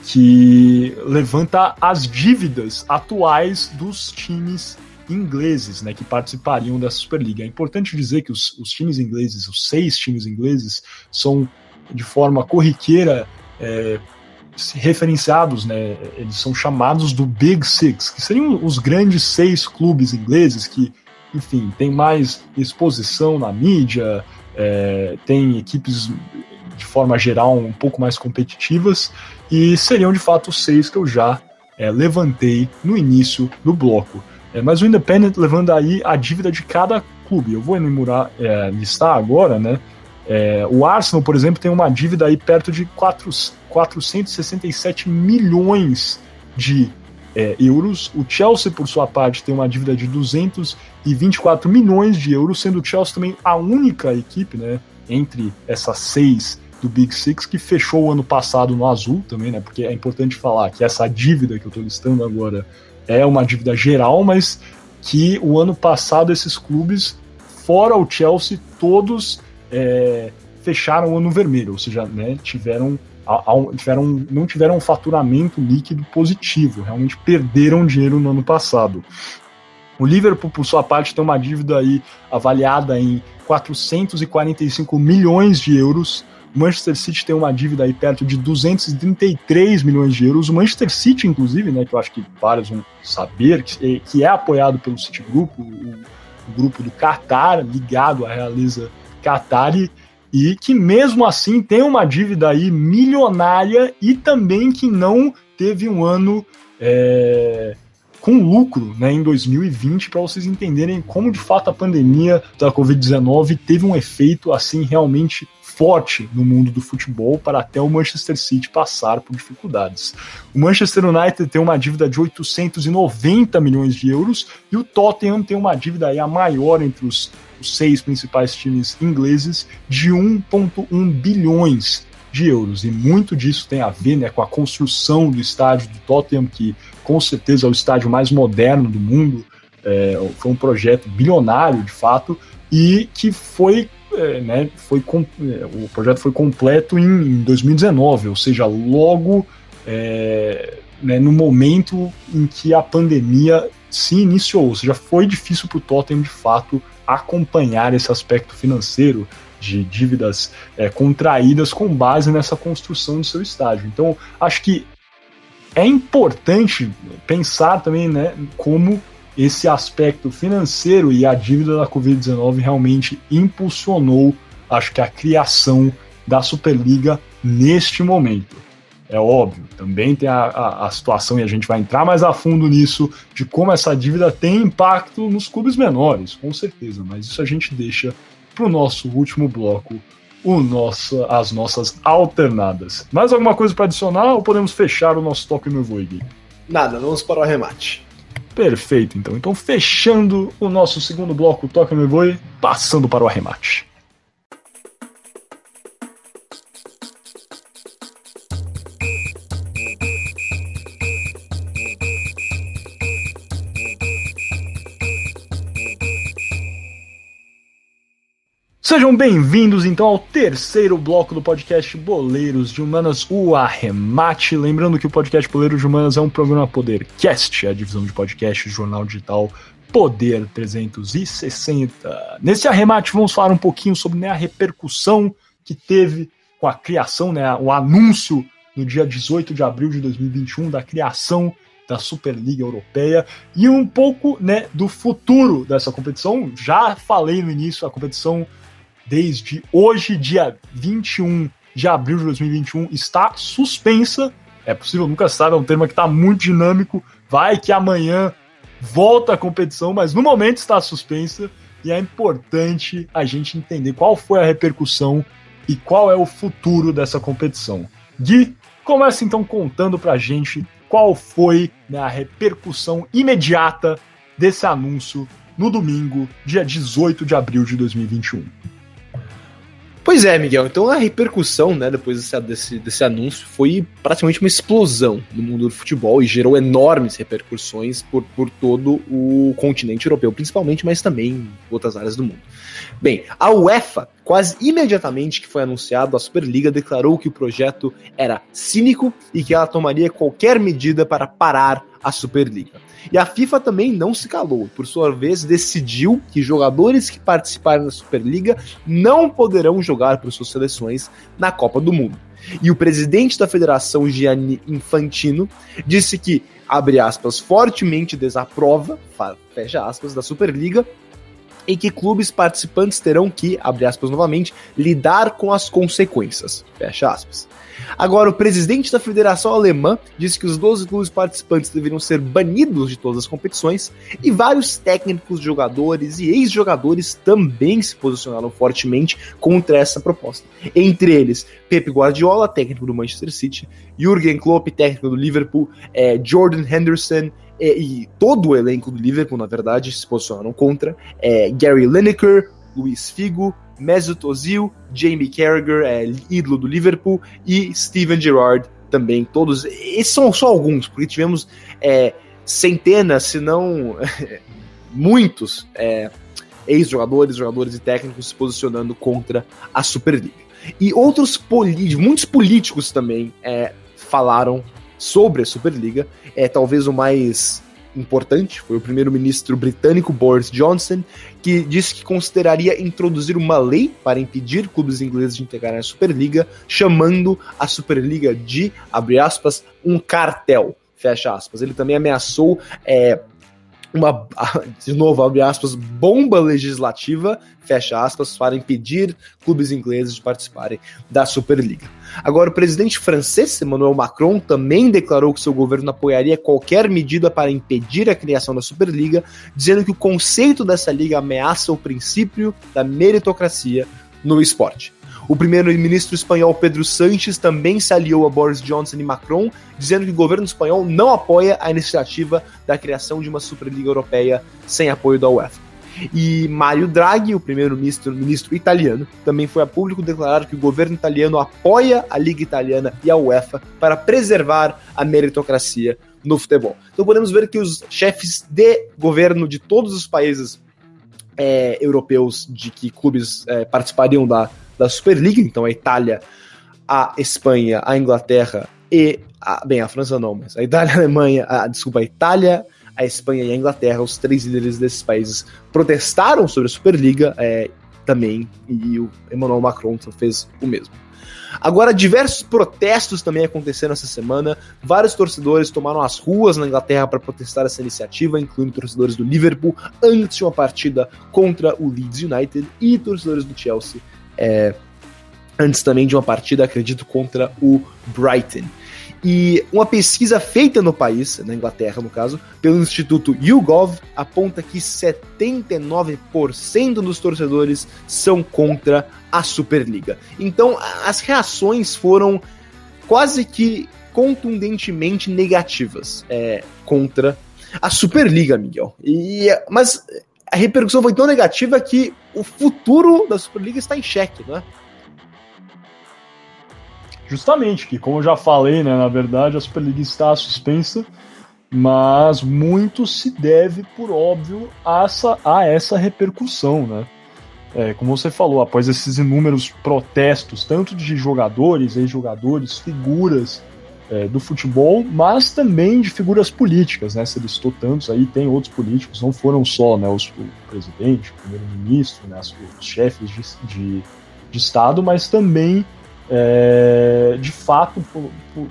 Speaker 1: que levanta as dívidas atuais dos times ingleses, né, que participariam dessa Superliga. É importante dizer que os, os times ingleses, os seis times ingleses, são de forma corriqueira é, referenciados, né? Eles são chamados do Big Six, que seriam os grandes seis clubes ingleses que, enfim, tem mais exposição na mídia, é, tem equipes de forma geral um pouco mais competitivas e seriam de fato os seis que eu já é, levantei no início do bloco. É, mas o Independent levando aí a dívida de cada clube. Eu vou enumerar, é, listar agora, né? É, o Arsenal, por exemplo, tem uma dívida aí perto de 4, 467 milhões de é, euros. O Chelsea, por sua parte, tem uma dívida de 224 milhões de euros, sendo o Chelsea também a única equipe, né, entre essas seis do Big Six que fechou o ano passado no azul também, né? Porque é importante falar que essa dívida que eu estou listando agora é uma dívida geral, mas que o ano passado esses clubes, fora o Chelsea, todos é, fecharam o ano vermelho, ou seja, né, tiveram, tiveram, não tiveram um faturamento líquido positivo, realmente perderam dinheiro no ano passado. O Liverpool, por sua parte, tem uma dívida aí avaliada em 445 milhões de euros. O Manchester City tem uma dívida aí perto de 233 milhões de euros. O Manchester City, inclusive, né, que eu acho que vários vão saber, que, que é apoiado pelo Citigroup, o, o grupo do Qatar, ligado à realeza Qatari, e que mesmo assim tem uma dívida aí milionária e também que não teve um ano é, com lucro né, em 2020, para vocês entenderem como de fato a pandemia da Covid-19 teve um efeito assim realmente forte no mundo do futebol para até o Manchester City passar por dificuldades. O Manchester United tem uma dívida de 890 milhões de euros e o Tottenham tem uma dívida aí a maior entre os, os seis principais times ingleses de 1,1 bilhões de euros. E muito disso tem a ver né, com a construção do estádio do Tottenham, que com certeza é o estádio mais moderno do mundo. É, foi um projeto bilionário, de fato, e que foi é, né, foi é, o projeto foi completo em, 2019, ou seja, logo é, né, no momento em que a pandemia se iniciou, ou seja, foi difícil para o Tottenham de fato acompanhar esse aspecto financeiro de dívidas é, contraídas com base nessa construção do seu estádio. Então, acho que é importante pensar também né, como esse aspecto financeiro e a dívida da Covid-19 realmente impulsionou, acho que, a criação da Superliga neste momento. É óbvio, também tem a, a, a, situação, e a gente vai entrar mais a fundo nisso, de como essa dívida tem impacto nos clubes menores, com certeza, mas isso a gente deixa para o nosso último bloco, o nosso, as nossas alternadas. Mais alguma coisa para adicionar ou podemos fechar o nosso toque no Voig?
Speaker 2: Nada, vamos para o arremate.
Speaker 1: Perfeito, então. Então, fechando o nosso segundo bloco, Toca Me Voe, passando para o arremate. Sejam bem-vindos então ao terceiro bloco do podcast Boleiros de Humanas, o Arremate. Lembrando que o podcast Boleiros de Humanas é um programa Podercast, a divisão de podcast jornal digital Poder 360. Nesse arremate vamos falar um pouquinho sobre né, a repercussão que teve com a criação, né, o anúncio no dia 18 de abril de 2021 da criação da Superliga Europeia e um pouco né, do futuro dessa competição. Já falei no início, a competição desde hoje, dia 21 de abril de 2021, está suspensa. É possível, nunca sabe, é um tema que está muito dinâmico. Vai que amanhã volta a competição, mas no momento está suspensa e é importante a gente entender qual foi a repercussão e qual é o futuro dessa competição. Gui, começa então contando pra gente qual foi né, a repercussão imediata desse anúncio no domingo, dia 18 de abril de 2021.
Speaker 2: Pois é, Miguel. Então a repercussão, né, depois desse, desse, desse, anúncio, foi praticamente uma explosão no mundo do futebol e gerou enormes repercussões por, por todo o continente europeu, principalmente, mas também em outras áreas do mundo. Bem, a UEFA, quase imediatamente que foi anunciado, a Superliga declarou que o projeto era cínico e que ela tomaria qualquer medida para parar a Superliga. E a FIFA também não se calou, por sua vez, decidiu que jogadores que participarem da Superliga não poderão jogar por suas seleções na Copa do Mundo. E o presidente da federação, Gianni Infantino, disse que, abre aspas, fortemente desaprova, fecha aspas, da Superliga em que clubes participantes terão que, abre aspas novamente, lidar com as consequências, fecha aspas. Agora, o presidente da Federação Alemã disse que os 12 clubes participantes deveriam ser banidos de todas as competições e vários técnicos, jogadores e ex-jogadores também se posicionaram fortemente contra essa proposta. Entre eles, Pep Guardiola, técnico do Manchester City, Jürgen Klopp, técnico do Liverpool, eh, Jordan Henderson, eh, e todo o elenco do Liverpool, na verdade, se posicionaram contra. Eh, Gary Lineker, Luiz Figo, Mesut Ozil, Jamie Carragher, é, ídolo do Liverpool, e Steven Gerrard também, todos. Esses são só alguns, porque tivemos é, centenas, se não muitos é, ex-jogadores, jogadores e técnicos se posicionando contra a Superliga. E outros muitos políticos também é, falaram sobre a Superliga. É talvez o mais importante foi o primeiro-ministro britânico Boris Johnson, que disse que consideraria introduzir uma lei para impedir clubes ingleses de integrarem a Superliga, chamando a Superliga de, abre aspas, um cartel, fecha aspas. Ele também ameaçou é, uma, de novo, abre aspas, bomba legislativa, fecha aspas, para impedir clubes ingleses de participarem da Superliga. Agora, o presidente francês, Emmanuel Macron, também declarou que seu governo apoiaria qualquer medida para impedir a criação da Superliga, dizendo que o conceito dessa liga ameaça o princípio da meritocracia no esporte. O primeiro-ministro espanhol Pedro Sanches também se aliou a Boris Johnson e Macron, dizendo que o governo espanhol não apoia a iniciativa da criação de uma Superliga Europeia sem apoio da UEFA. E Mario Draghi, o primeiro-ministro ministro italiano, também foi a público declarar que o governo italiano apoia a Liga Italiana e a UEFA para preservar a meritocracia no futebol. Então podemos ver que os chefes de governo de todos os países é, europeus de que clubes é, participariam da da Superliga, então a Itália, a Espanha, a Inglaterra e a, bem, a França não, mas a Itália, a Alemanha, a, desculpa, a Itália, a Espanha e a Inglaterra, os três líderes desses países protestaram sobre a Superliga é, também, e o Emmanuel Macron fez o mesmo. Agora, diversos protestos também aconteceram essa semana. Vários torcedores tomaram as ruas na Inglaterra para protestar essa iniciativa, incluindo torcedores do Liverpool antes de uma partida contra o Leeds United e torcedores do Chelsea é, antes também de uma partida, acredito, contra o Brighton. E uma pesquisa feita no país, na Inglaterra no caso, pelo Instituto YouGov, aponta que 79% dos torcedores são contra a Superliga. Então as reações foram quase que contundentemente negativas é, contra a Superliga, Miguel. E, mas a repercussão foi tão negativa que o futuro da Superliga está em xeque, né?
Speaker 1: Justamente, que como eu já falei, né, na verdade a Superliga está suspensa, mas muito se deve, por óbvio, a essa, a essa repercussão, né? É, como você falou, após esses inúmeros protestos, tanto de jogadores, ex-jogadores, figuras é, do futebol, mas também de figuras políticas, né? Você listou tantos aí, tem outros políticos, não foram só né, os, o presidente, o primeiro-ministro, né, os, chefes de, de, de, Estado, mas também, é, de fato,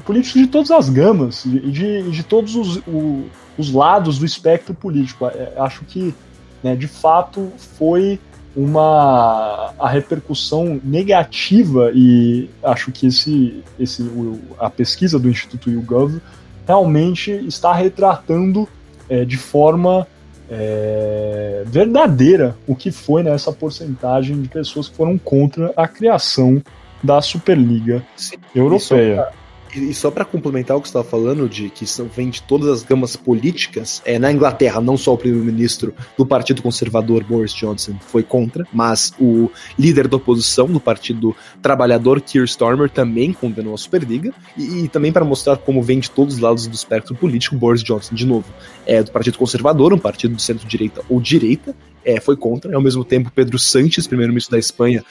Speaker 1: políticos de todas as gamas e de, de, todos os, o, os lados do espectro político. É, acho que, né, de fato, foi uma a repercussão negativa e acho que esse, esse a pesquisa do Instituto YouGov realmente está retratando é, de forma é, verdadeira o que foi nessa porcentagem de pessoas que foram contra a criação da Superliga Sim, Europeia.
Speaker 2: E só para complementar o que você estava falando, de que são, vem de todas as gamas políticas, é, na Inglaterra, não só o primeiro-ministro do Partido Conservador, Boris Johnson, foi contra, mas o líder da oposição do Partido Trabalhador, Keir Starmer, também condenou a Superliga. E, e também para mostrar como vem de todos os lados do espectro político, Boris Johnson, de novo, é do Partido Conservador, um partido de centro-direita ou direita, é, foi contra. Ao mesmo tempo, Pedro Sánchez, primeiro-ministro da Espanha,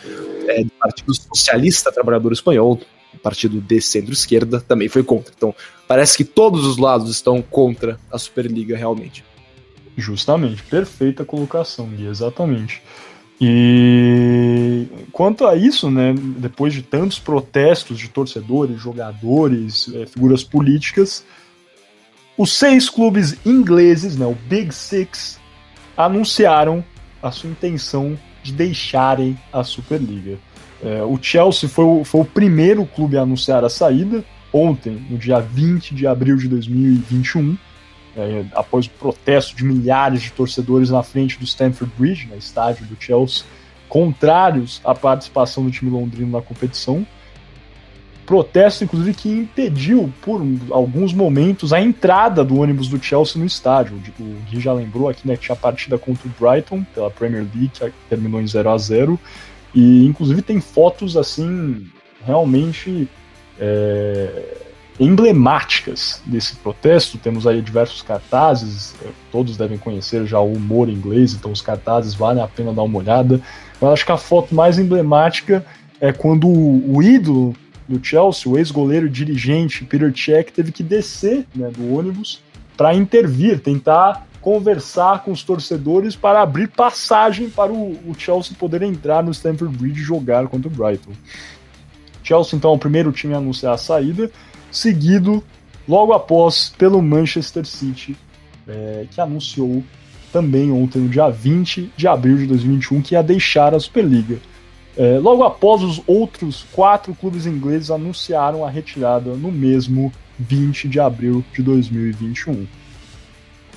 Speaker 2: é, do Partido Socialista Trabalhador Espanhol, partido de centro-esquerda também foi contra. Então, parece que todos os lados estão contra a Superliga realmente.
Speaker 1: Justamente, perfeita colocação, Gui, exatamente. E quanto a isso, né, depois de tantos protestos de torcedores, jogadores, é, figuras políticas, os seis clubes ingleses, né, o Big Six, anunciaram a sua intenção de deixarem a Superliga. É, o Chelsea foi o, foi o primeiro clube a anunciar a saída, ontem, no dia 20 de abril de 2021, é, após o protesto de milhares de torcedores na frente do Stamford Bridge, né, estádio do Chelsea, contrários à participação do time londrino na competição. Protesto, inclusive, que impediu, por alguns momentos, a entrada do ônibus do Chelsea no estádio. O Gui já lembrou aqui né, que tinha partida contra o Brighton, pela Premier League, que terminou em 0 a 0 E, inclusive, tem fotos, assim, realmente é, emblemáticas desse protesto. Temos aí diversos cartazes, é, todos devem conhecer já o humor inglês, então os cartazes valem a pena dar uma olhada. Mas acho que a foto mais emblemática é quando o, o ídolo do Chelsea, o ex-goleiro dirigente Peter Cech, teve que descer né, do ônibus para intervir, tentar conversar com os torcedores para abrir passagem para o, Chelsea poder entrar no Stamford Bridge e jogar contra o Brighton. Chelsea, então, é o primeiro time a anunciar a saída, seguido logo após pelo Manchester City, é, que anunciou também ontem, no dia 20 de abril de 2021, que ia deixar a Superliga. É, logo após, os outros quatro clubes ingleses anunciaram a retirada no mesmo 20 de abril de 2021.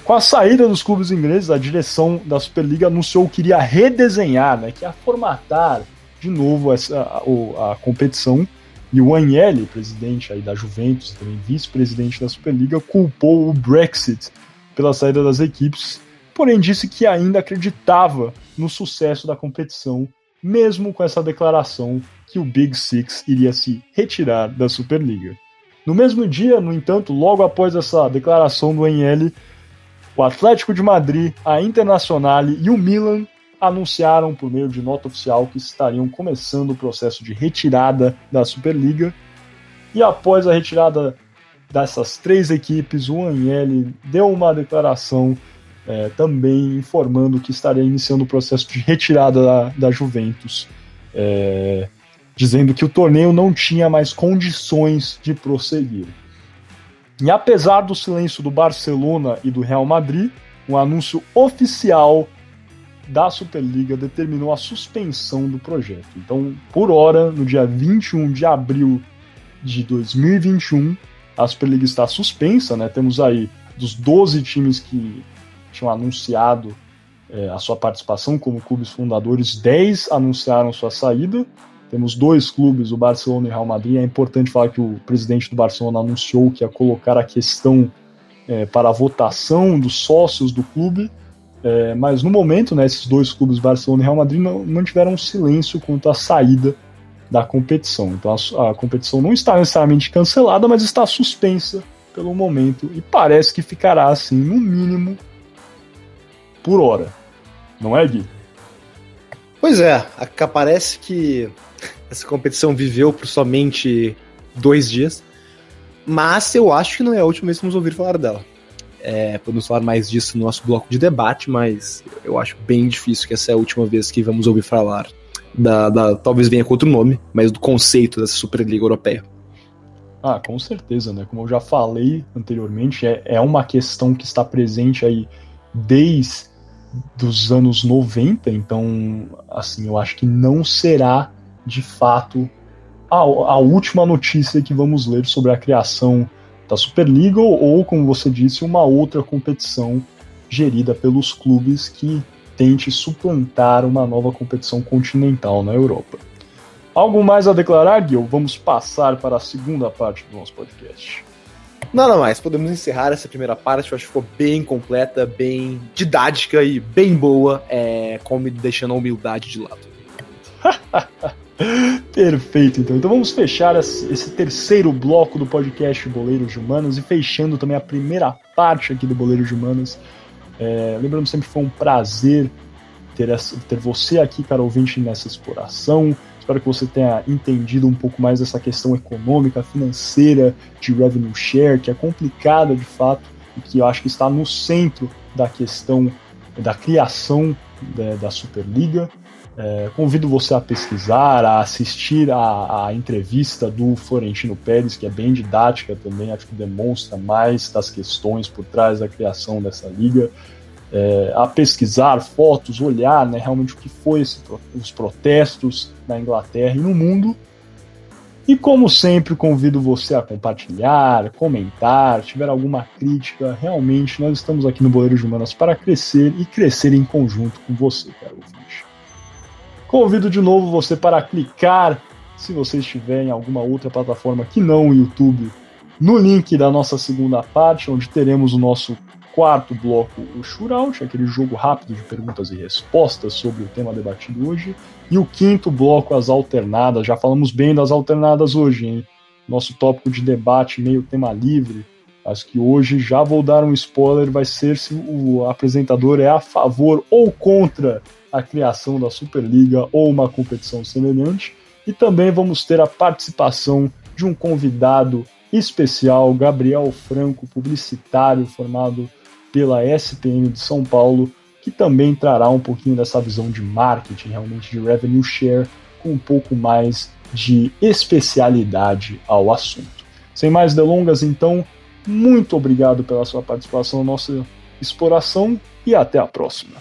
Speaker 1: Com a saída dos clubes ingleses, a direção da Superliga anunciou que iria redesenhar, né, que ia formatar de novo essa, a, a competição. E o Agnelli, presidente aí da Juventus, também vice-presidente da Superliga, culpou o Brexit pela saída das equipes, porém disse que ainda acreditava no sucesso da competição mesmo com essa declaração que o Big Six iria se retirar da Superliga. No mesmo dia, no entanto, logo após essa declaração do NL, o Atlético de Madrid, a Internacional e o Milan anunciaram por meio de nota oficial que estariam começando o processo de retirada da Superliga. E após a retirada dessas três equipes, o Agnelli deu uma declaração é, também informando que estaria iniciando o processo de retirada da, da Juventus, é, dizendo que o torneio não tinha mais condições de prosseguir. E apesar do silêncio do Barcelona e do Real Madrid, um anúncio oficial da Superliga determinou a suspensão do projeto. Então, por hora, no dia 21 de abril de 2021, a Superliga está suspensa, né? Temos aí dos 12 times que tinham anunciado é, a sua participação como clubes fundadores, 10 anunciaram sua saída. Temos dois clubes, o Barcelona e o Real Madrid. É importante falar que o presidente do Barcelona anunciou que ia colocar a questão é, para a votação dos sócios do clube. É, mas no momento, né, esses dois clubes, Barcelona e Real Madrid, não, mantiveram silêncio quanto à saída da competição. Então a, a, competição não está necessariamente cancelada, mas está suspensa pelo momento e parece que ficará assim, no mínimo, por hora. Não é, Gui?
Speaker 2: Pois é, parece que essa competição viveu por somente dois dias, mas eu acho que não é a última vez que vamos ouvir falar dela. É, podemos falar mais disso no nosso bloco de debate, mas eu acho bem difícil que essa é a última vez que vamos ouvir falar da, da talvez venha com outro nome, mas do conceito dessa Superliga Europeia.
Speaker 1: Ah, com certeza, né? Como eu já falei anteriormente, é, é uma questão que está presente aí desde dos anos 90, então, assim, eu acho que não será de fato a, a última notícia que vamos ler sobre a criação da Superliga ou, ou, como você disse, uma outra competição gerida pelos clubes que tente suplantar uma nova competição continental na Europa. Algo mais a declarar, Gil? Vamos passar para a segunda parte do nosso podcast.
Speaker 2: Nada mais, podemos encerrar essa primeira parte, eu acho que ficou bem completa, bem didática e bem boa, é, como deixando a humildade de lado.
Speaker 1: Perfeito, então. Então vamos fechar esse terceiro bloco do podcast Boleiros de Humanos e fechando também a primeira parte aqui do Boleiros de Humanos. É, lembrando sempre foi um prazer ter, essa, ter você aqui, cara ouvinte, nessa exploração. Espero que você tenha entendido um pouco mais dessa questão econômica, financeira de revenue share, que é complicada de fato e que eu acho que está no centro da questão da criação da, da Superliga. É, convido você a pesquisar, a assistir a, a, entrevista do Florentino Pérez, que é bem didática também, acho que demonstra mais das questões por trás da criação dessa liga. É, a pesquisar fotos, olhar né, realmente o que foi esse, os protestos na Inglaterra e no mundo. E como sempre, convido você a compartilhar, comentar, tiver alguma crítica. Realmente, nós estamos aqui no Boleiro de Humanas para crescer e crescer em conjunto com você, caro ouvinte. Convido de novo você para clicar, se você estiver em alguma outra plataforma que não o YouTube, no link da nossa segunda parte, onde teremos o nosso quarto bloco, o Shootout, aquele jogo rápido de perguntas e respostas sobre o tema debatido hoje. E o quinto bloco, as alternadas. Já falamos bem das alternadas hoje, hein? Nosso tópico de debate, meio tema livre. Acho que hoje já vou dar um spoiler: vai ser se o apresentador é a favor ou contra a criação da Superliga ou uma competição semelhante. E também vamos ter a participação de um convidado especial, Gabriel Franco, publicitário formado pela SPM de São Paulo, que também trará um pouquinho dessa visão de marketing, realmente de revenue share, com um pouco mais de especialidade ao assunto. Sem mais delongas, então, muito obrigado pela sua participação na nossa exploração e até a próxima.